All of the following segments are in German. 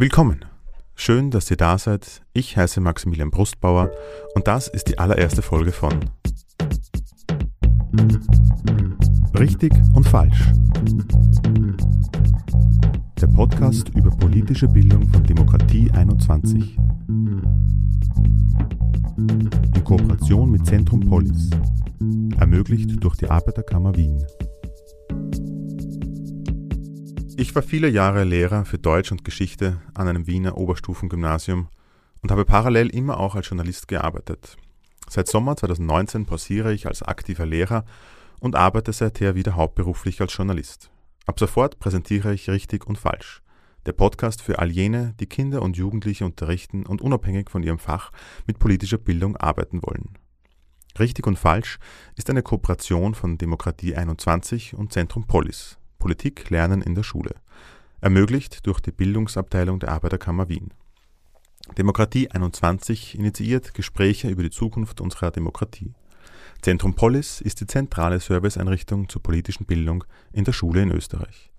Willkommen. Schön, dass ihr da seid. Ich heiße Maximilian Brustbauer und das ist die allererste Folge von Richtig und Falsch. Der Podcast über politische Bildung von Demokratie 21. In Kooperation mit Zentrum Polis. Ermöglicht durch die Arbeiterkammer Wien. Ich war viele Jahre Lehrer für Deutsch und Geschichte an einem Wiener Oberstufengymnasium und habe parallel immer auch als Journalist gearbeitet. Seit Sommer 2019 pausiere ich als aktiver Lehrer und arbeite seither wieder hauptberuflich als Journalist. Ab sofort präsentiere ich Richtig und Falsch, der Podcast für all jene, die Kinder und Jugendliche unterrichten und unabhängig von ihrem Fach mit politischer Bildung arbeiten wollen. Richtig und Falsch ist eine Kooperation von Demokratie 21 und Zentrum Polis, Politik lernen in der Schule, ermöglicht durch die Bildungsabteilung der Arbeiterkammer Wien. Demokratie 21 initiiert Gespräche über die Zukunft unserer Demokratie. Zentrum Polis ist die zentrale Serviceeinrichtung zur politischen Bildung in der Schule in Österreich.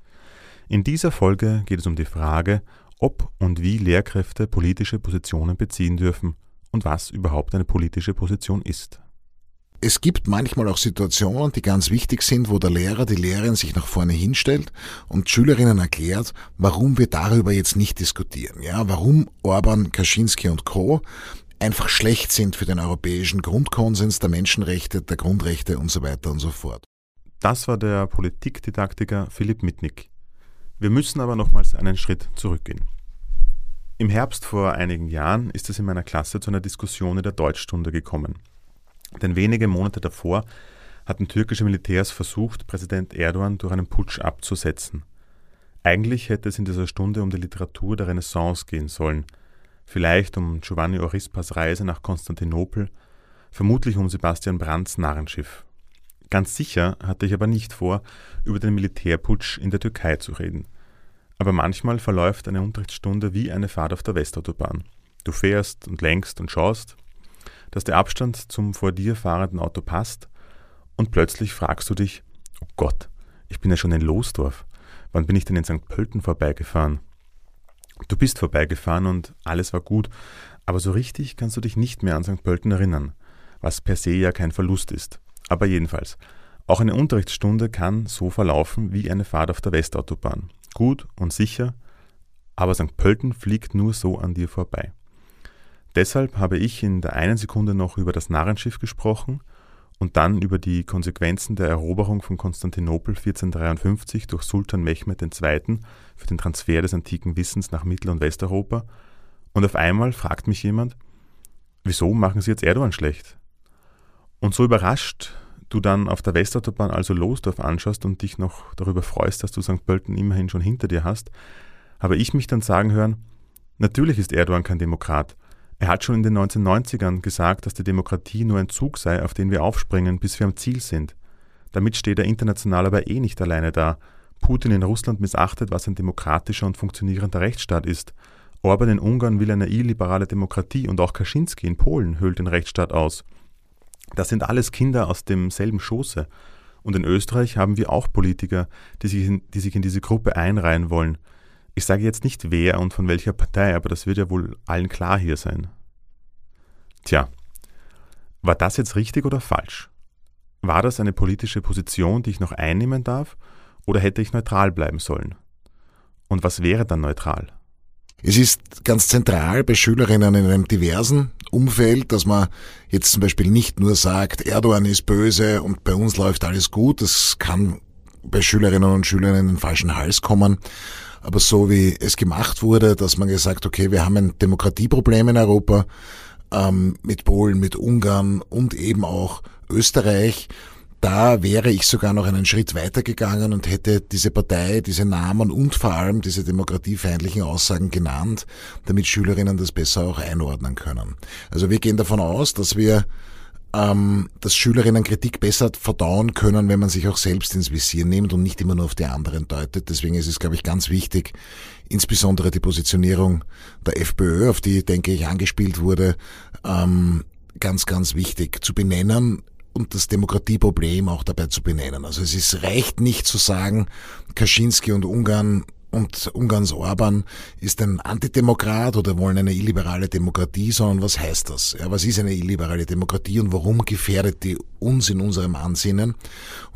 In dieser Folge geht es um die Frage, ob und wie Lehrkräfte politische Positionen beziehen dürfen und was überhaupt eine politische Position ist. Es gibt manchmal auch Situationen, die ganz wichtig sind, wo der Lehrer, die Lehrerin sich nach vorne hinstellt und Schülerinnen erklärt, warum wir darüber jetzt nicht diskutieren. Ja, warum Orban, Kaczynski und Co. einfach schlecht sind für den europäischen Grundkonsens der Menschenrechte, der Grundrechte und so weiter und so fort. Das war der Politikdidaktiker Philipp Mitnick. Wir müssen aber nochmals einen Schritt zurückgehen. Im Herbst vor einigen Jahren ist es in meiner Klasse zu einer Diskussion in der Deutschstunde gekommen. Denn wenige Monate davor hatten türkische Militärs versucht, Präsident Erdogan durch einen Putsch abzusetzen. Eigentlich hätte es in dieser Stunde um die Literatur der Renaissance gehen sollen, vielleicht um Giovanni Orispas Reise nach Konstantinopel, vermutlich um Sebastian Brandts Narrenschiff. Ganz sicher hatte ich aber nicht vor, über den Militärputsch in der Türkei zu reden. Aber manchmal verläuft eine Unterrichtsstunde wie eine Fahrt auf der Westautobahn. Du fährst und lenkst und schaust, dass der Abstand zum vor dir fahrenden Auto passt und plötzlich fragst du dich, oh Gott, ich bin ja schon in Losdorf. Wann bin ich denn in St. Pölten vorbeigefahren? Du bist vorbeigefahren und alles war gut, aber so richtig kannst du dich nicht mehr an St. Pölten erinnern, was per se ja kein Verlust ist. Aber jedenfalls, auch eine Unterrichtsstunde kann so verlaufen wie eine Fahrt auf der Westautobahn. Gut und sicher, aber St. Pölten fliegt nur so an dir vorbei. Deshalb habe ich in der einen Sekunde noch über das Narrenschiff gesprochen und dann über die Konsequenzen der Eroberung von Konstantinopel 1453 durch Sultan Mehmed II. für den Transfer des antiken Wissens nach Mittel- und Westeuropa. Und auf einmal fragt mich jemand, wieso machen Sie jetzt Erdogan schlecht? Und so überrascht du dann auf der Westautobahn also Losdorf anschaust und dich noch darüber freust, dass du St. Pölten immerhin schon hinter dir hast, habe ich mich dann sagen hören, natürlich ist Erdogan kein Demokrat, er hat schon in den 1990ern gesagt, dass die Demokratie nur ein Zug sei, auf den wir aufspringen, bis wir am Ziel sind. Damit steht er international aber eh nicht alleine da. Putin in Russland missachtet, was ein demokratischer und funktionierender Rechtsstaat ist. Orban in Ungarn will eine illiberale Demokratie und auch Kaczynski in Polen hüllt den Rechtsstaat aus. Das sind alles Kinder aus demselben Schoße. Und in Österreich haben wir auch Politiker, die sich in, die sich in diese Gruppe einreihen wollen. Ich sage jetzt nicht wer und von welcher Partei, aber das wird ja wohl allen klar hier sein. Tja, war das jetzt richtig oder falsch? War das eine politische Position, die ich noch einnehmen darf, oder hätte ich neutral bleiben sollen? Und was wäre dann neutral? Es ist ganz zentral bei Schülerinnen in einem diversen Umfeld, dass man jetzt zum Beispiel nicht nur sagt, Erdogan ist böse und bei uns läuft alles gut. Das kann bei Schülerinnen und Schülern in den falschen Hals kommen. Aber so wie es gemacht wurde, dass man gesagt, okay, wir haben ein Demokratieproblem in Europa ähm, mit Polen, mit Ungarn und eben auch Österreich, da wäre ich sogar noch einen Schritt weiter gegangen und hätte diese Partei, diese Namen und vor allem diese demokratiefeindlichen Aussagen genannt, damit Schülerinnen das besser auch einordnen können. Also wir gehen davon aus, dass wir ähm, dass Schülerinnen Kritik besser verdauen können, wenn man sich auch selbst ins Visier nimmt und nicht immer nur auf die anderen deutet. Deswegen ist es, glaube ich, ganz wichtig, insbesondere die Positionierung der FPÖ, auf die, denke ich, angespielt wurde, ähm, ganz, ganz wichtig zu benennen und das Demokratieproblem auch dabei zu benennen. Also es ist, reicht nicht zu sagen, Kaczynski und Ungarn und Ungarns Orban ist ein Antidemokrat oder wollen eine illiberale Demokratie, sondern was heißt das? Ja, was ist eine illiberale Demokratie und warum gefährdet die uns in unserem Ansinnen?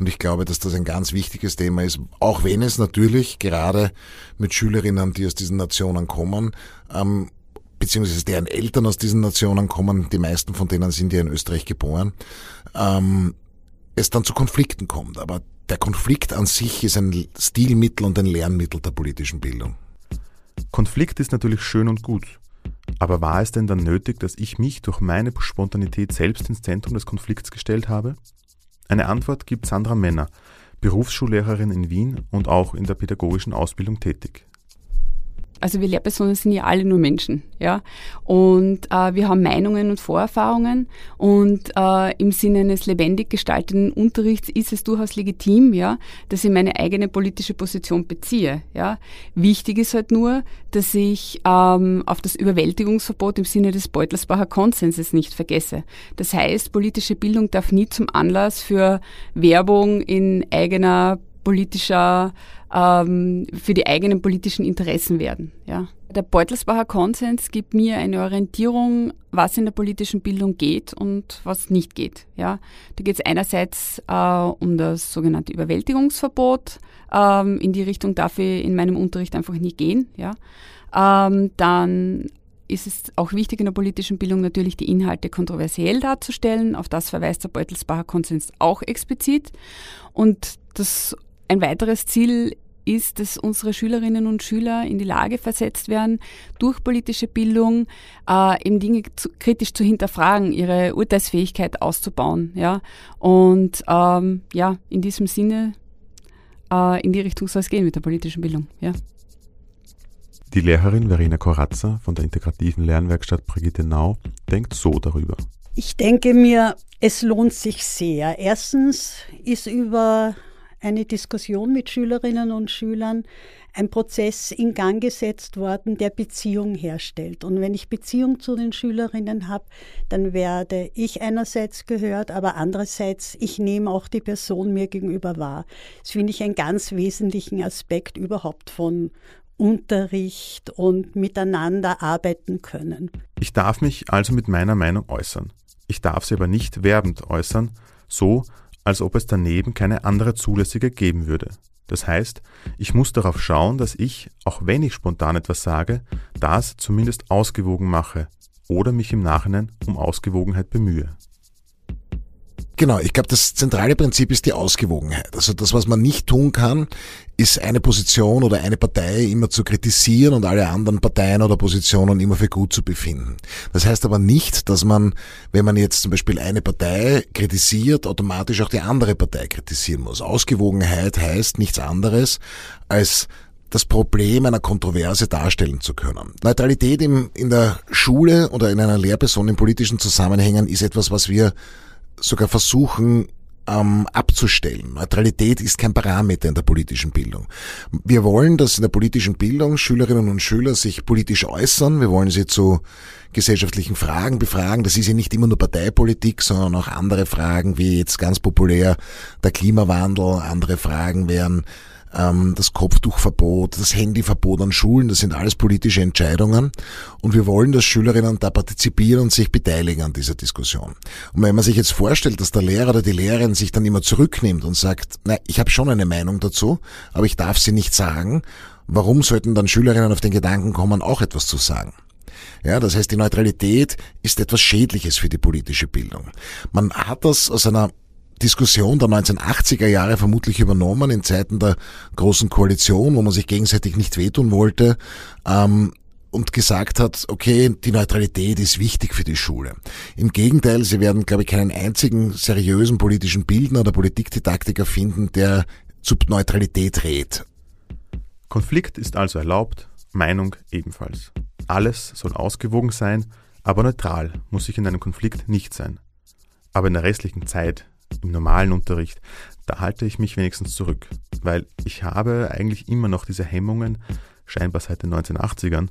Und ich glaube, dass das ein ganz wichtiges Thema ist, auch wenn es natürlich gerade mit Schülerinnen, die aus diesen Nationen kommen, ähm, beziehungsweise deren Eltern aus diesen Nationen kommen, die meisten von denen sind ja in Österreich geboren, ähm, es dann zu Konflikten kommt. Aber der Konflikt an sich ist ein Stilmittel und ein Lernmittel der politischen Bildung. Konflikt ist natürlich schön und gut. Aber war es denn dann nötig, dass ich mich durch meine Spontanität selbst ins Zentrum des Konflikts gestellt habe? Eine Antwort gibt Sandra Männer, Berufsschullehrerin in Wien und auch in der pädagogischen Ausbildung tätig also wir Lehrpersonen sind ja alle nur Menschen, ja. Und äh, wir haben Meinungen und Vorerfahrungen und äh, im Sinne eines lebendig gestalteten Unterrichts ist es durchaus legitim, ja, dass ich meine eigene politische Position beziehe, ja. Wichtig ist halt nur, dass ich ähm, auf das Überwältigungsverbot im Sinne des Beutelsbacher Konsenses nicht vergesse. Das heißt, politische Bildung darf nie zum Anlass für Werbung in eigener politischer, ähm, für die eigenen politischen Interessen werden. Ja. Der Beutelsbacher Konsens gibt mir eine Orientierung, was in der politischen Bildung geht und was nicht geht. Ja. Da geht es einerseits äh, um das sogenannte Überwältigungsverbot. Ähm, in die Richtung darf ich in meinem Unterricht einfach nicht gehen. Ja. Ähm, dann ist es auch wichtig in der politischen Bildung natürlich die Inhalte kontroversiell darzustellen. Auf das verweist der Beutelsbacher Konsens auch explizit. Und das ein weiteres Ziel ist, dass unsere Schülerinnen und Schüler in die Lage versetzt werden, durch politische Bildung äh, eben Dinge zu, kritisch zu hinterfragen, ihre Urteilsfähigkeit auszubauen. Ja? Und ähm, ja, in diesem Sinne, äh, in die Richtung soll es gehen mit der politischen Bildung. Ja. Die Lehrerin Verena Koratzer von der integrativen Lernwerkstatt Brigitte Nau denkt so darüber. Ich denke mir, es lohnt sich sehr. Erstens ist über eine Diskussion mit Schülerinnen und Schülern ein Prozess in Gang gesetzt worden, der Beziehung herstellt. Und wenn ich Beziehung zu den Schülerinnen habe, dann werde ich einerseits gehört, aber andererseits, ich nehme auch die Person mir gegenüber wahr. Das finde ich einen ganz wesentlichen Aspekt überhaupt von Unterricht und miteinander arbeiten können. Ich darf mich also mit meiner Meinung äußern. Ich darf sie aber nicht werbend äußern, so als ob es daneben keine andere zulässige geben würde. Das heißt, ich muss darauf schauen, dass ich, auch wenn ich spontan etwas sage, das zumindest ausgewogen mache oder mich im Nachhinein um Ausgewogenheit bemühe. Genau, ich glaube, das zentrale Prinzip ist die Ausgewogenheit. Also das, was man nicht tun kann, ist eine Position oder eine Partei immer zu kritisieren und alle anderen Parteien oder Positionen immer für gut zu befinden. Das heißt aber nicht, dass man, wenn man jetzt zum Beispiel eine Partei kritisiert, automatisch auch die andere Partei kritisieren muss. Ausgewogenheit heißt nichts anderes als das Problem einer Kontroverse darstellen zu können. Neutralität im, in der Schule oder in einer Lehrperson in politischen Zusammenhängen ist etwas, was wir sogar versuchen ähm, abzustellen. Neutralität ist kein Parameter in der politischen Bildung. Wir wollen, dass in der politischen Bildung Schülerinnen und Schüler sich politisch äußern. Wir wollen sie zu gesellschaftlichen Fragen befragen. Das ist ja nicht immer nur Parteipolitik, sondern auch andere Fragen, wie jetzt ganz populär der Klimawandel. Andere Fragen wären das Kopftuchverbot, das Handyverbot an Schulen, das sind alles politische Entscheidungen. Und wir wollen, dass Schülerinnen da partizipieren und sich beteiligen an dieser Diskussion. Und wenn man sich jetzt vorstellt, dass der Lehrer oder die Lehrerin sich dann immer zurücknimmt und sagt, na, ich habe schon eine Meinung dazu, aber ich darf sie nicht sagen, warum sollten dann Schülerinnen auf den Gedanken kommen, auch etwas zu sagen? Ja, das heißt, die Neutralität ist etwas Schädliches für die politische Bildung. Man hat das aus einer Diskussion der 1980er Jahre vermutlich übernommen in Zeiten der großen Koalition, wo man sich gegenseitig nicht wehtun wollte. Ähm, und gesagt hat, okay, die Neutralität ist wichtig für die Schule. Im Gegenteil, Sie werden, glaube ich, keinen einzigen seriösen politischen Bildner oder Politikdidaktiker finden, der zu Neutralität rät. Konflikt ist also erlaubt, Meinung ebenfalls. Alles soll ausgewogen sein, aber neutral muss ich in einem Konflikt nicht sein. Aber in der restlichen Zeit im normalen Unterricht, da halte ich mich wenigstens zurück, weil ich habe eigentlich immer noch diese Hemmungen, scheinbar seit den 1980ern,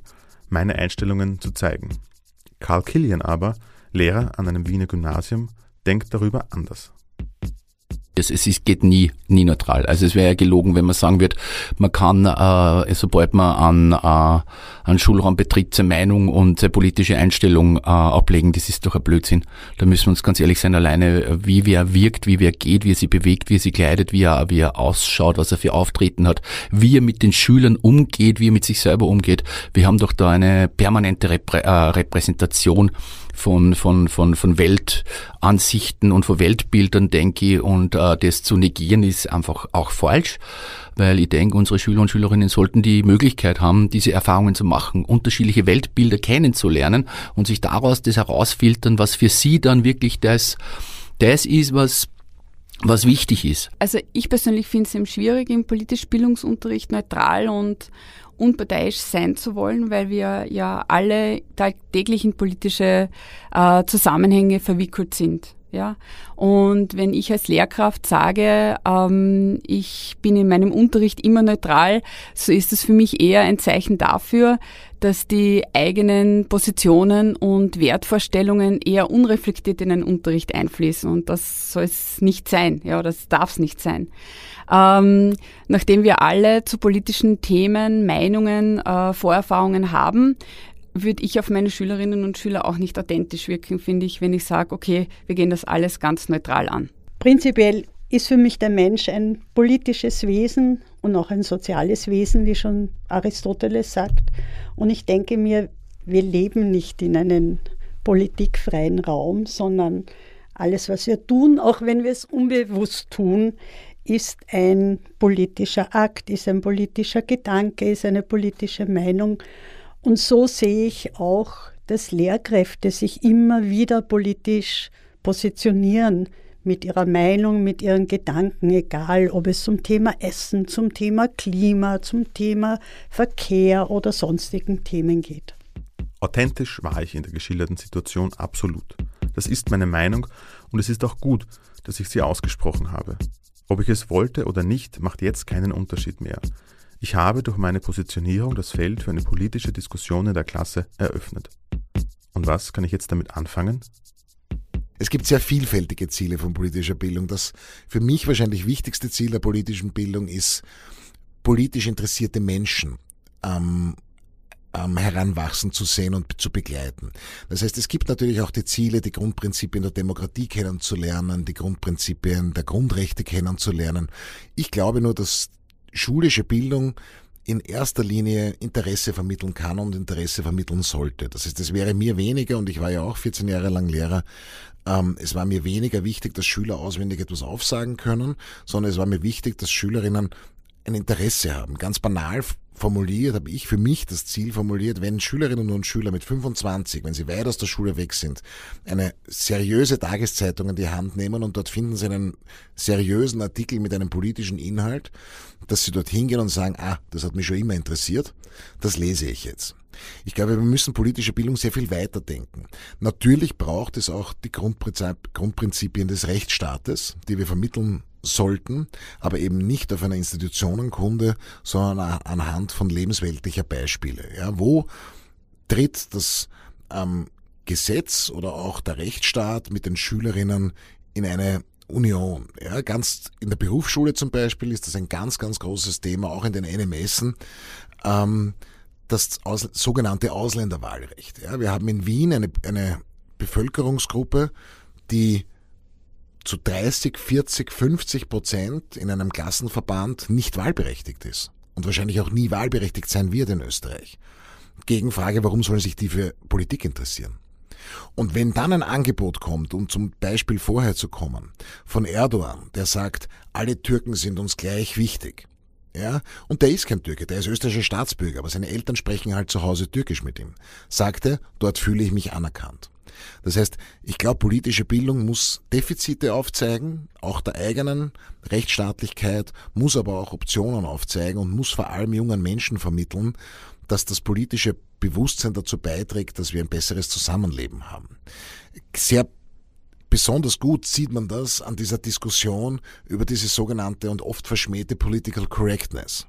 meine Einstellungen zu zeigen. Karl Killian aber, Lehrer an einem Wiener Gymnasium, denkt darüber anders. Es, es geht nie, nie neutral. Also es wäre ja gelogen, wenn man sagen wird, man kann, äh, sobald man an, äh, an Schulraum betritt, seine Meinung und seine politische Einstellung äh, ablegen. Das ist doch ein Blödsinn. Da müssen wir uns ganz ehrlich sein, alleine wie wer wirkt, wie wer geht, wie er sich bewegt, wie er sich kleidet, wie er, wie er ausschaut, was er für Auftreten hat, wie er mit den Schülern umgeht, wie er mit sich selber umgeht. Wir haben doch da eine permanente Reprä äh, Repräsentation von, von, von, von Weltansichten und von Weltbildern, denke ich, und äh, das zu negieren ist einfach auch falsch, weil ich denke, unsere Schüler und Schülerinnen sollten die Möglichkeit haben, diese Erfahrungen zu machen, unterschiedliche Weltbilder kennenzulernen und sich daraus das herausfiltern, was für sie dann wirklich das, das ist, was was wichtig ist. Also ich persönlich finde es eben schwierig, im politisch Bildungsunterricht neutral und unparteiisch sein zu wollen, weil wir ja alle tagtäglich in politische äh, Zusammenhänge verwickelt sind. Ja, und wenn ich als Lehrkraft sage, ähm, ich bin in meinem Unterricht immer neutral, so ist es für mich eher ein Zeichen dafür, dass die eigenen Positionen und Wertvorstellungen eher unreflektiert in den Unterricht einfließen. Und das soll es nicht sein. Ja, das darf es nicht sein. Ähm, nachdem wir alle zu politischen Themen Meinungen, äh, Vorerfahrungen haben, würde ich auf meine Schülerinnen und Schüler auch nicht authentisch wirken, finde ich, wenn ich sage, okay, wir gehen das alles ganz neutral an. Prinzipiell ist für mich der Mensch ein politisches Wesen und auch ein soziales Wesen, wie schon Aristoteles sagt. Und ich denke mir, wir leben nicht in einem politikfreien Raum, sondern alles, was wir tun, auch wenn wir es unbewusst tun, ist ein politischer Akt, ist ein politischer Gedanke, ist eine politische Meinung. Und so sehe ich auch, dass Lehrkräfte sich immer wieder politisch positionieren mit ihrer Meinung, mit ihren Gedanken, egal ob es zum Thema Essen, zum Thema Klima, zum Thema Verkehr oder sonstigen Themen geht. Authentisch war ich in der geschilderten Situation absolut. Das ist meine Meinung und es ist auch gut, dass ich sie ausgesprochen habe. Ob ich es wollte oder nicht, macht jetzt keinen Unterschied mehr. Ich habe durch meine Positionierung das Feld für eine politische Diskussion in der Klasse eröffnet. Und was kann ich jetzt damit anfangen? Es gibt sehr vielfältige Ziele von politischer Bildung. Das für mich wahrscheinlich wichtigste Ziel der politischen Bildung ist, politisch interessierte Menschen ähm, ähm, heranwachsen zu sehen und zu begleiten. Das heißt, es gibt natürlich auch die Ziele, die Grundprinzipien der Demokratie kennenzulernen, die Grundprinzipien der Grundrechte kennenzulernen. Ich glaube nur, dass schulische Bildung in erster Linie Interesse vermitteln kann und Interesse vermitteln sollte. Das heißt, es wäre mir weniger, und ich war ja auch 14 Jahre lang Lehrer, ähm, es war mir weniger wichtig, dass Schüler auswendig etwas aufsagen können, sondern es war mir wichtig, dass Schülerinnen ein Interesse haben. Ganz banal formuliert, habe ich für mich das Ziel formuliert, wenn Schülerinnen und Schüler mit 25, wenn sie weit aus der Schule weg sind, eine seriöse Tageszeitung in die Hand nehmen und dort finden sie einen seriösen Artikel mit einem politischen Inhalt, dass sie dort hingehen und sagen, ah, das hat mich schon immer interessiert, das lese ich jetzt. Ich glaube, wir müssen politische Bildung sehr viel weiter denken. Natürlich braucht es auch die Grundprinzipien des Rechtsstaates, die wir vermitteln sollten, aber eben nicht auf einer Institutionenkunde, sondern anhand von lebensweltlicher Beispiele. Ja, wo tritt das ähm, Gesetz oder auch der Rechtsstaat mit den Schülerinnen in eine Union. Ja, ganz in der Berufsschule zum Beispiel ist das ein ganz, ganz großes Thema, auch in den NMSen. Ähm, das sogenannte Ausländerwahlrecht. Ja, wir haben in Wien eine, eine Bevölkerungsgruppe, die zu 30, 40, 50 Prozent in einem Klassenverband nicht wahlberechtigt ist und wahrscheinlich auch nie wahlberechtigt sein wird in Österreich. Gegenfrage, warum sollen sich die für Politik interessieren? Und wenn dann ein Angebot kommt, um zum Beispiel vorher zu kommen, von Erdogan, der sagt, alle Türken sind uns gleich wichtig, ja, und der ist kein Türke, der ist österreichischer Staatsbürger, aber seine Eltern sprechen halt zu Hause Türkisch mit ihm, sagte, dort fühle ich mich anerkannt. Das heißt, ich glaube, politische Bildung muss Defizite aufzeigen, auch der eigenen Rechtsstaatlichkeit, muss aber auch Optionen aufzeigen und muss vor allem jungen Menschen vermitteln, dass das politische Bewusstsein dazu beiträgt, dass wir ein besseres Zusammenleben haben. Sehr besonders gut sieht man das an dieser Diskussion über diese sogenannte und oft verschmähte Political Correctness.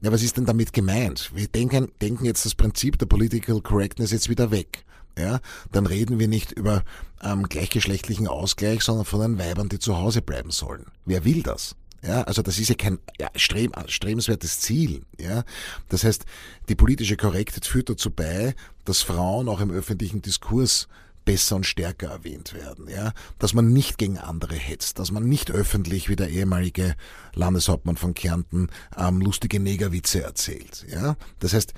Ja, was ist denn damit gemeint? Wir denken, denken jetzt das Prinzip der Political Correctness jetzt wieder weg. ja, dann reden wir nicht über ähm, gleichgeschlechtlichen Ausgleich, sondern von den Weibern, die zu Hause bleiben sollen. Wer will das? Ja, also das ist ja kein ja, streb, strebenswertes Ziel. Ja, das heißt, die politische Korrektheit führt dazu bei, dass Frauen auch im öffentlichen Diskurs besser und stärker erwähnt werden, ja, dass man nicht gegen andere hetzt, dass man nicht öffentlich wie der ehemalige Landeshauptmann von Kärnten ähm, lustige Negerwitze erzählt, ja. Das heißt,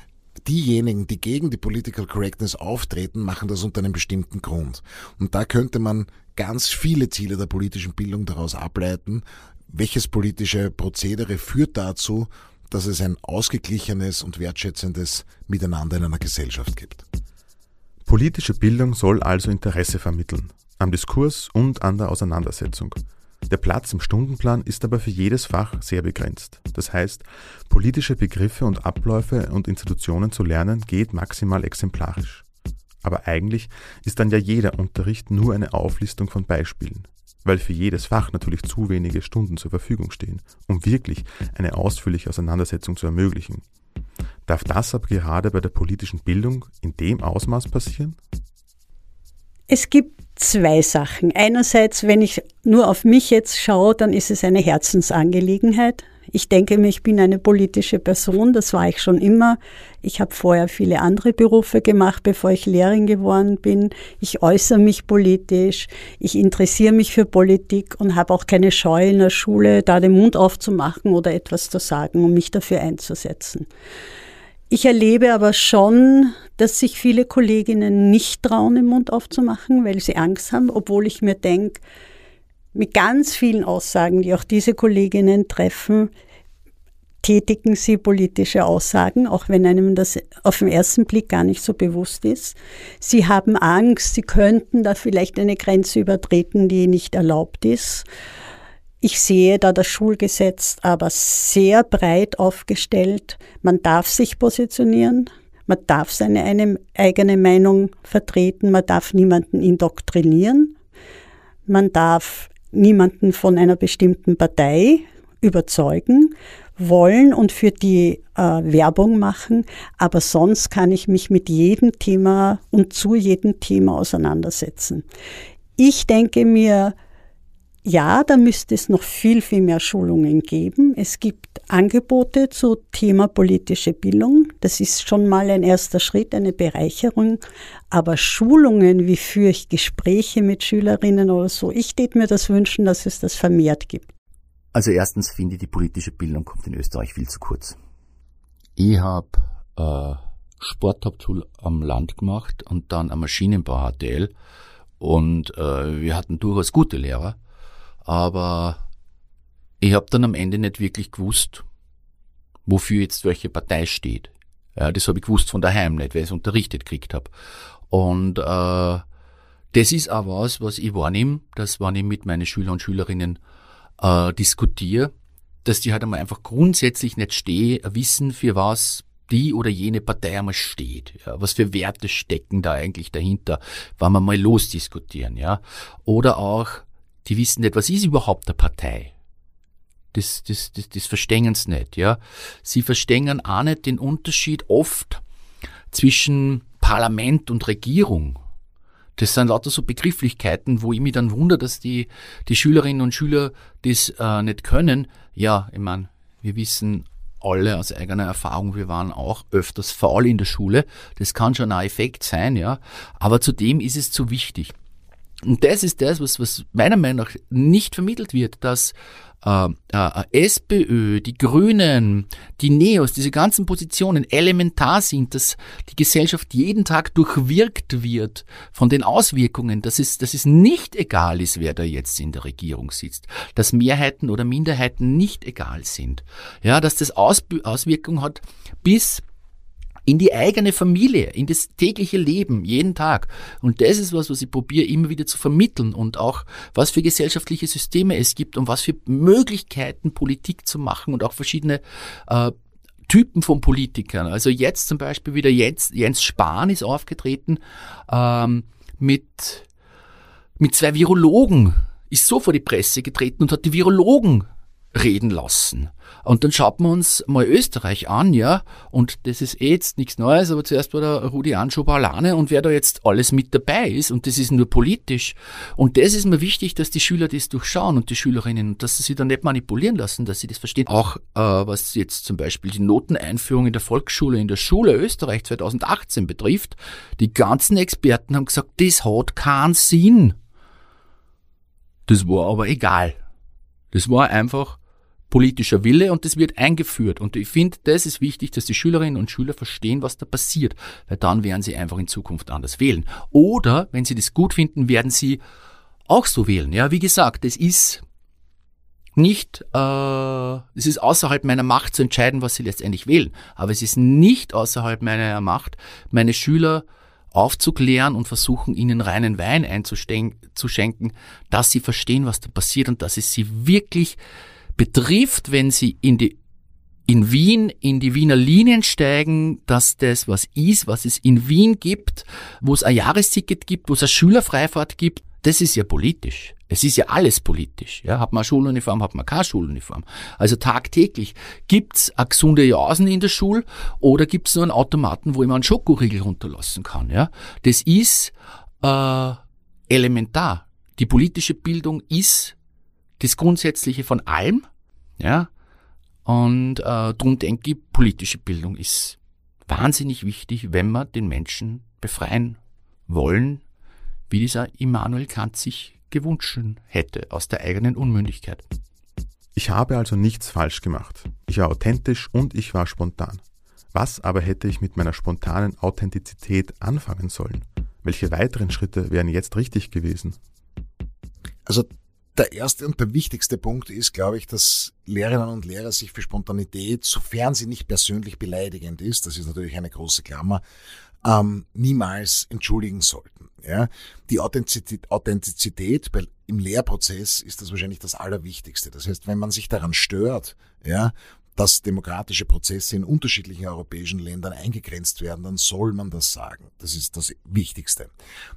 diejenigen, die gegen die Political Correctness auftreten, machen das unter einem bestimmten Grund. Und da könnte man ganz viele Ziele der politischen Bildung daraus ableiten. Welches politische Prozedere führt dazu, dass es ein ausgeglichenes und wertschätzendes Miteinander in einer Gesellschaft gibt? Politische Bildung soll also Interesse vermitteln, am Diskurs und an der Auseinandersetzung. Der Platz im Stundenplan ist aber für jedes Fach sehr begrenzt. Das heißt, politische Begriffe und Abläufe und Institutionen zu lernen geht maximal exemplarisch. Aber eigentlich ist dann ja jeder Unterricht nur eine Auflistung von Beispielen, weil für jedes Fach natürlich zu wenige Stunden zur Verfügung stehen, um wirklich eine ausführliche Auseinandersetzung zu ermöglichen. Darf das aber gerade bei der politischen Bildung in dem Ausmaß passieren? Es gibt zwei Sachen. Einerseits, wenn ich nur auf mich jetzt schaue, dann ist es eine Herzensangelegenheit. Ich denke mir, ich bin eine politische Person, das war ich schon immer. Ich habe vorher viele andere Berufe gemacht, bevor ich Lehrerin geworden bin. Ich äußere mich politisch, ich interessiere mich für Politik und habe auch keine Scheu in der Schule, da den Mund aufzumachen oder etwas zu sagen, um mich dafür einzusetzen. Ich erlebe aber schon, dass sich viele Kolleginnen nicht trauen, den Mund aufzumachen, weil sie Angst haben, obwohl ich mir denke, mit ganz vielen Aussagen, die auch diese Kolleginnen treffen, tätigen sie politische Aussagen, auch wenn einem das auf den ersten Blick gar nicht so bewusst ist. Sie haben Angst, sie könnten da vielleicht eine Grenze übertreten, die nicht erlaubt ist. Ich sehe da das Schulgesetz aber sehr breit aufgestellt. Man darf sich positionieren, man darf seine eine eigene Meinung vertreten, man darf niemanden indoktrinieren, man darf niemanden von einer bestimmten Partei überzeugen wollen und für die äh, Werbung machen, aber sonst kann ich mich mit jedem Thema und zu jedem Thema auseinandersetzen. Ich denke mir, ja, da müsste es noch viel, viel mehr Schulungen geben. Es gibt Angebote zu Thema politische Bildung. Das ist schon mal ein erster Schritt, eine Bereicherung. Aber Schulungen, wie führe ich Gespräche mit Schülerinnen oder so, ich tät mir das wünschen, dass es das vermehrt gibt. Also erstens finde ich, die politische Bildung kommt in Österreich viel zu kurz. Ich habe äh, Sporthauptschule am Land gemacht und dann am Maschinenbau HTL und äh, wir hatten durchaus gute Lehrer aber ich habe dann am Ende nicht wirklich gewusst, wofür jetzt welche Partei steht. Ja, das habe ich gewusst von daheim nicht, weil ich es unterrichtet gekriegt habe. Und äh, das ist auch was, was ich wahrnehme, dass wenn ich mit meinen Schülern und Schülerinnen äh, diskutiere, dass die halt einmal einfach grundsätzlich nicht stehen, wissen, für was die oder jene Partei einmal steht. Ja, was für Werte stecken da eigentlich dahinter, wenn wir mal losdiskutieren, ja. Oder auch, die wissen nicht, was ist überhaupt eine Partei. Das, das, das, das verstehen sie nicht, ja. Sie verstehen auch nicht den Unterschied oft zwischen Parlament und Regierung. Das sind lauter so Begrifflichkeiten, wo ich mich dann wundere, dass die, die Schülerinnen und Schüler das äh, nicht können. Ja, ich meine, wir wissen alle aus eigener Erfahrung, wir waren auch öfters faul in der Schule. Das kann schon ein Effekt sein, ja. Aber zudem ist es zu wichtig. Und das ist das, was, was meiner Meinung nach nicht vermittelt wird, dass äh, äh, SPÖ, die Grünen, die Neos, diese ganzen Positionen elementar sind, dass die Gesellschaft jeden Tag durchwirkt wird von den Auswirkungen, dass es, dass es nicht egal ist, wer da jetzt in der Regierung sitzt, dass Mehrheiten oder Minderheiten nicht egal sind, ja, dass das Aus Auswirkungen hat bis in die eigene Familie, in das tägliche Leben, jeden Tag. Und das ist was, was ich probiere immer wieder zu vermitteln und auch, was für gesellschaftliche Systeme es gibt und was für Möglichkeiten Politik zu machen und auch verschiedene äh, Typen von Politikern. Also jetzt zum Beispiel wieder Jens, Jens Spahn ist aufgetreten ähm, mit, mit zwei Virologen, ist so vor die Presse getreten und hat die Virologen reden lassen. Und dann schaut man uns mal Österreich an, ja, und das ist eh jetzt nichts Neues, aber zuerst war der Rudi Anschober alleine und wer da jetzt alles mit dabei ist, und das ist nur politisch. Und das ist mir wichtig, dass die Schüler das durchschauen und die Schülerinnen, dass sie sich da nicht manipulieren lassen, dass sie das verstehen. Auch äh, was jetzt zum Beispiel die Noteneinführung in der Volksschule, in der Schule Österreich 2018 betrifft, die ganzen Experten haben gesagt, das hat keinen Sinn. Das war aber egal. Das war einfach politischer Wille und das wird eingeführt. Und ich finde, das ist wichtig, dass die Schülerinnen und Schüler verstehen, was da passiert, weil dann werden sie einfach in Zukunft anders wählen. Oder, wenn sie das gut finden, werden sie auch so wählen. Ja, wie gesagt, es ist nicht, äh, es ist außerhalb meiner Macht zu entscheiden, was sie letztendlich wählen. Aber es ist nicht außerhalb meiner Macht, meine Schüler aufzuklären und versuchen, ihnen reinen Wein einzuschenken, dass sie verstehen, was da passiert und dass es sie wirklich betrifft, wenn sie in die in Wien in die Wiener Linien steigen, dass das was ist, was es in Wien gibt, wo es ein Jahresticket gibt, wo es eine Schülerfreifahrt gibt, das ist ja politisch. Es ist ja alles politisch. Ja, hat man eine Schuluniform, hat man keine Schuluniform. Also tagtäglich gibt's eine gesunde Jausen in der Schule oder gibt's nur einen Automaten, wo ich mir einen Schokoriegel runterlassen kann. Ja, das ist äh, elementar. Die politische Bildung ist das Grundsätzliche von allem, ja, und äh, darum denke ich, politische Bildung ist wahnsinnig wichtig, wenn wir den Menschen befreien wollen, wie dieser Immanuel Kant sich gewünscht hätte aus der eigenen Unmündigkeit. Ich habe also nichts falsch gemacht. Ich war authentisch und ich war spontan. Was aber hätte ich mit meiner spontanen Authentizität anfangen sollen? Welche weiteren Schritte wären jetzt richtig gewesen? Also der erste und der wichtigste Punkt ist, glaube ich, dass Lehrerinnen und Lehrer sich für Spontanität, sofern sie nicht persönlich beleidigend ist, das ist natürlich eine große Klammer, ähm, niemals entschuldigen sollten. Ja? Die Authentizität, Authentizität bei, im Lehrprozess ist das wahrscheinlich das Allerwichtigste. Das heißt, wenn man sich daran stört, ja, dass demokratische Prozesse in unterschiedlichen europäischen Ländern eingegrenzt werden, dann soll man das sagen. Das ist das Wichtigste.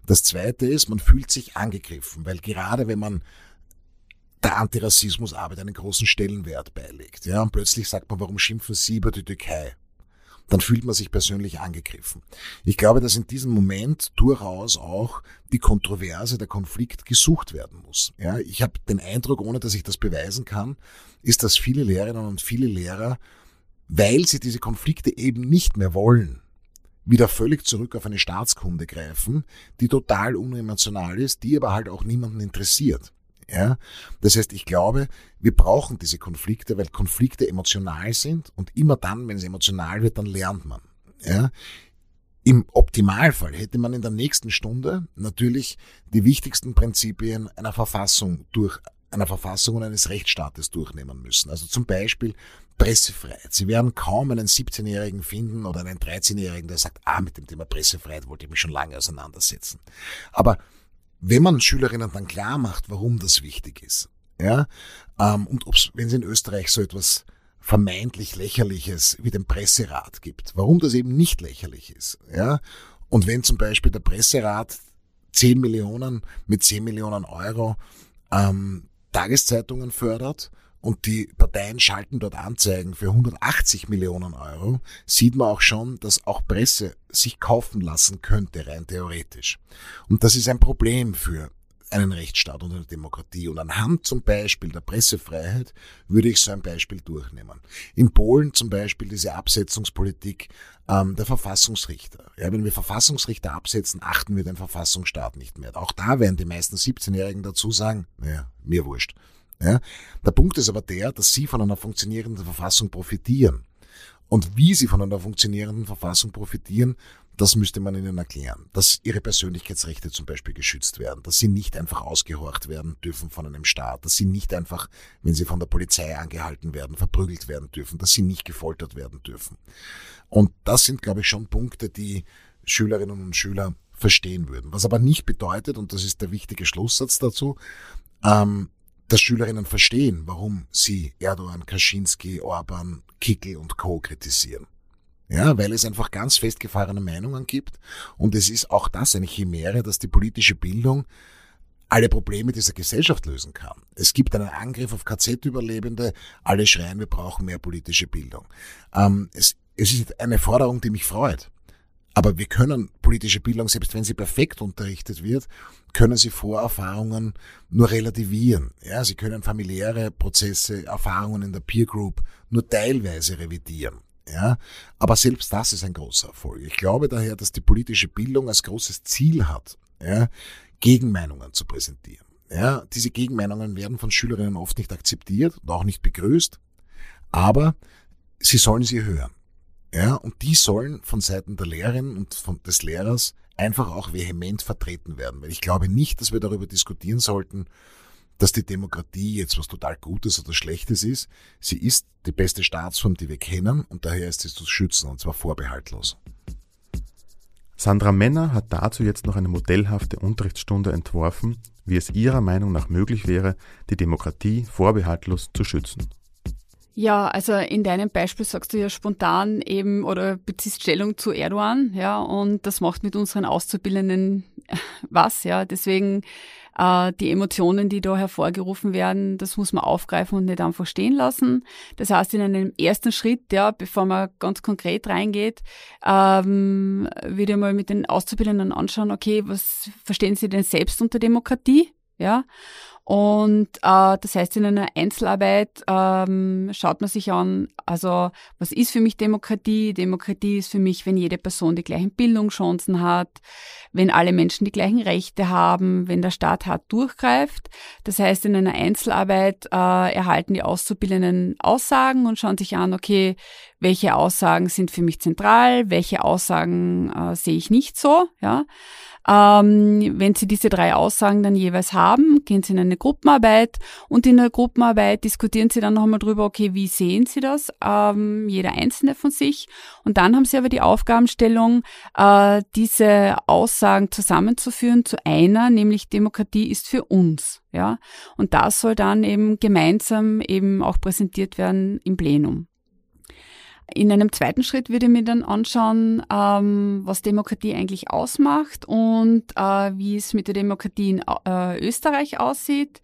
Das Zweite ist, man fühlt sich angegriffen, weil gerade wenn man der Antirassismusarbeit einen großen Stellenwert beilegt. Ja, und plötzlich sagt man, warum schimpfen Sie über die Türkei? Dann fühlt man sich persönlich angegriffen. Ich glaube, dass in diesem Moment durchaus auch die Kontroverse, der Konflikt gesucht werden muss. Ja, ich habe den Eindruck, ohne dass ich das beweisen kann, ist, dass viele Lehrerinnen und viele Lehrer, weil sie diese Konflikte eben nicht mehr wollen, wieder völlig zurück auf eine Staatskunde greifen, die total unemotional ist, die aber halt auch niemanden interessiert. Ja? Das heißt, ich glaube, wir brauchen diese Konflikte, weil Konflikte emotional sind und immer dann, wenn es emotional wird, dann lernt man. Ja? Im Optimalfall hätte man in der nächsten Stunde natürlich die wichtigsten Prinzipien einer Verfassung durch einer Verfassung und eines Rechtsstaates durchnehmen müssen. Also zum Beispiel Pressefreiheit. Sie werden kaum einen 17-Jährigen finden oder einen 13-Jährigen, der sagt, ah, mit dem Thema Pressefreiheit wollte ich mich schon lange auseinandersetzen. Aber wenn man Schülerinnen dann klar macht, warum das wichtig ist, ja, ähm, und ob's, wenn es in Österreich so etwas vermeintlich lächerliches wie den Presserat gibt, warum das eben nicht lächerlich ist, ja, und wenn zum Beispiel der Presserat 10 Millionen mit 10 Millionen Euro ähm, Tageszeitungen fördert und die Parteien schalten dort Anzeigen für 180 Millionen Euro, sieht man auch schon, dass auch Presse sich kaufen lassen könnte, rein theoretisch. Und das ist ein Problem für einen Rechtsstaat und eine Demokratie. Und anhand zum Beispiel der Pressefreiheit würde ich so ein Beispiel durchnehmen. In Polen zum Beispiel diese Absetzungspolitik ähm, der Verfassungsrichter. Ja, wenn wir Verfassungsrichter absetzen, achten wir den Verfassungsstaat nicht mehr. Auch da werden die meisten 17-Jährigen dazu sagen, naja, mir wurscht. Ja? Der Punkt ist aber der, dass sie von einer funktionierenden Verfassung profitieren. Und wie sie von einer funktionierenden Verfassung profitieren, das müsste man ihnen erklären. Dass ihre Persönlichkeitsrechte zum Beispiel geschützt werden, dass sie nicht einfach ausgehorcht werden dürfen von einem Staat, dass sie nicht einfach, wenn sie von der Polizei angehalten werden, verprügelt werden dürfen, dass sie nicht gefoltert werden dürfen. Und das sind, glaube ich, schon Punkte, die Schülerinnen und Schüler verstehen würden. Was aber nicht bedeutet, und das ist der wichtige Schlusssatz dazu, ähm, dass Schülerinnen verstehen, warum sie Erdogan, Kaczynski, Orban, Kickel und Co. kritisieren. Ja, weil es einfach ganz festgefahrene Meinungen gibt und es ist auch das eine Chimäre, dass die politische Bildung alle Probleme dieser Gesellschaft lösen kann. Es gibt einen Angriff auf KZ-Überlebende, alle schreien, wir brauchen mehr politische Bildung. Ähm, es, es ist eine Forderung, die mich freut. Aber wir können politische Bildung, selbst wenn sie perfekt unterrichtet wird, können sie Vorerfahrungen nur relativieren. Ja, sie können familiäre Prozesse, Erfahrungen in der Peer Group nur teilweise revidieren. Ja, aber selbst das ist ein großer Erfolg. Ich glaube daher, dass die politische Bildung als großes Ziel hat, ja, Gegenmeinungen zu präsentieren. Ja, diese Gegenmeinungen werden von Schülerinnen oft nicht akzeptiert und auch nicht begrüßt, aber sie sollen sie hören. Ja, und die sollen von Seiten der Lehrerin und von, des Lehrers einfach auch vehement vertreten werden. Weil ich glaube nicht, dass wir darüber diskutieren sollten, dass die Demokratie jetzt was total Gutes oder Schlechtes ist. Sie ist die beste Staatsform, die wir kennen und daher ist sie zu schützen und zwar vorbehaltlos. Sandra Männer hat dazu jetzt noch eine modellhafte Unterrichtsstunde entworfen, wie es ihrer Meinung nach möglich wäre, die Demokratie vorbehaltlos zu schützen. Ja, also in deinem Beispiel sagst du ja spontan eben oder beziehst Stellung zu Erdogan, ja, und das macht mit unseren Auszubildenden was, ja. Deswegen äh, die Emotionen, die da hervorgerufen werden, das muss man aufgreifen und nicht einfach stehen lassen. Das heißt, in einem ersten Schritt, ja, bevor man ganz konkret reingeht, ähm, ich mal mit den Auszubildenden anschauen, okay, was verstehen Sie denn selbst unter Demokratie? Ja, und äh, das heißt, in einer Einzelarbeit ähm, schaut man sich an, also was ist für mich Demokratie? Demokratie ist für mich, wenn jede Person die gleichen Bildungschancen hat, wenn alle Menschen die gleichen Rechte haben, wenn der Staat hart durchgreift. Das heißt, in einer Einzelarbeit äh, erhalten die Auszubildenden Aussagen und schauen sich an, okay, welche Aussagen sind für mich zentral, welche Aussagen äh, sehe ich nicht so, ja. Ähm, wenn Sie diese drei Aussagen dann jeweils haben, gehen Sie in eine Gruppenarbeit und in der Gruppenarbeit diskutieren Sie dann nochmal drüber, okay, wie sehen Sie das, ähm, jeder Einzelne von sich. Und dann haben Sie aber die Aufgabenstellung, äh, diese Aussagen zusammenzuführen zu einer, nämlich Demokratie ist für uns. Ja, und das soll dann eben gemeinsam eben auch präsentiert werden im Plenum. In einem zweiten Schritt würde ich mir dann anschauen, ähm, was Demokratie eigentlich ausmacht und äh, wie es mit der Demokratie in äh, Österreich aussieht.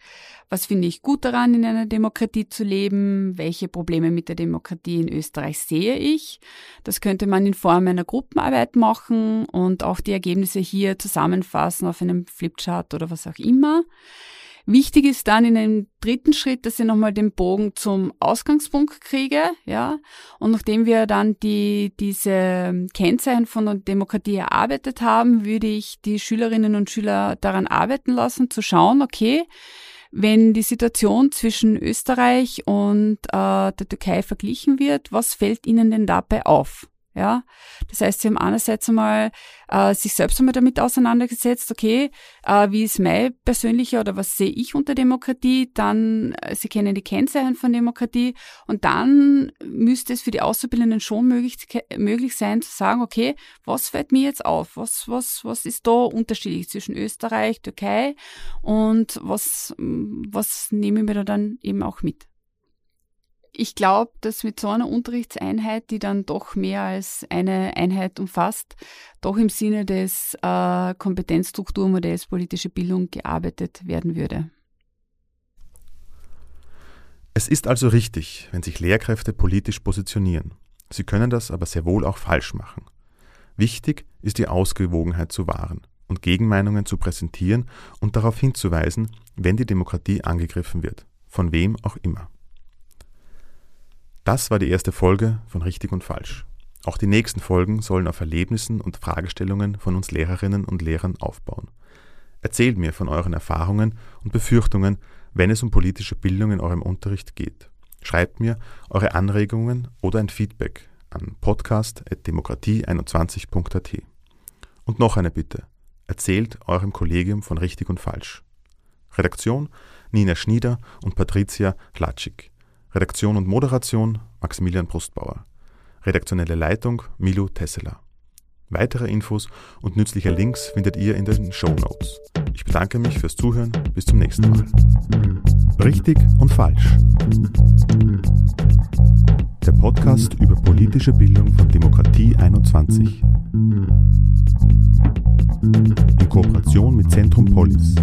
Was finde ich gut daran, in einer Demokratie zu leben? Welche Probleme mit der Demokratie in Österreich sehe ich? Das könnte man in Form einer Gruppenarbeit machen und auch die Ergebnisse hier zusammenfassen auf einem Flipchart oder was auch immer. Wichtig ist dann in einem dritten Schritt, dass ich nochmal den Bogen zum Ausgangspunkt kriege, ja. Und nachdem wir dann die, diese Kennzeichen von Demokratie erarbeitet haben, würde ich die Schülerinnen und Schüler daran arbeiten lassen, zu schauen, okay, wenn die Situation zwischen Österreich und äh, der Türkei verglichen wird, was fällt Ihnen denn dabei auf? Ja, das heißt, sie haben einerseits einmal äh, sich selbst einmal damit auseinandergesetzt, okay, äh, wie ist mein persönlicher oder was sehe ich unter Demokratie? Dann, äh, sie kennen die Kennzeichen von Demokratie und dann müsste es für die Auszubildenden schon möglich, möglich sein zu sagen, okay, was fällt mir jetzt auf? Was, was, was ist da unterschiedlich zwischen Österreich, Türkei und was, was nehmen wir da dann eben auch mit? Ich glaube, dass mit so einer Unterrichtseinheit, die dann doch mehr als eine Einheit umfasst, doch im Sinne des äh, Kompetenzstrukturmodells politische Bildung gearbeitet werden würde. Es ist also richtig, wenn sich Lehrkräfte politisch positionieren. Sie können das aber sehr wohl auch falsch machen. Wichtig ist die Ausgewogenheit zu wahren und Gegenmeinungen zu präsentieren und darauf hinzuweisen, wenn die Demokratie angegriffen wird, von wem auch immer. Das war die erste Folge von Richtig und Falsch. Auch die nächsten Folgen sollen auf Erlebnissen und Fragestellungen von uns Lehrerinnen und Lehrern aufbauen. Erzählt mir von euren Erfahrungen und Befürchtungen, wenn es um politische Bildung in eurem Unterricht geht. Schreibt mir eure Anregungen oder ein Feedback an podcast.demokratie21.at. Und noch eine Bitte. Erzählt eurem Kollegium von Richtig und Falsch. Redaktion Nina Schnieder und Patricia Klatschik. Redaktion und Moderation Maximilian Brustbauer. Redaktionelle Leitung Milo Tesseler. Weitere Infos und nützliche Links findet ihr in den Show Notes. Ich bedanke mich fürs Zuhören. Bis zum nächsten Mal. Richtig und falsch. Der Podcast über politische Bildung von Demokratie 21. In Kooperation mit Zentrum Polis.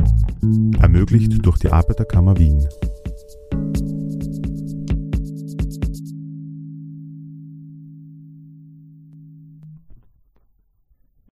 ermöglicht durch die Arbeiterkammer Wien.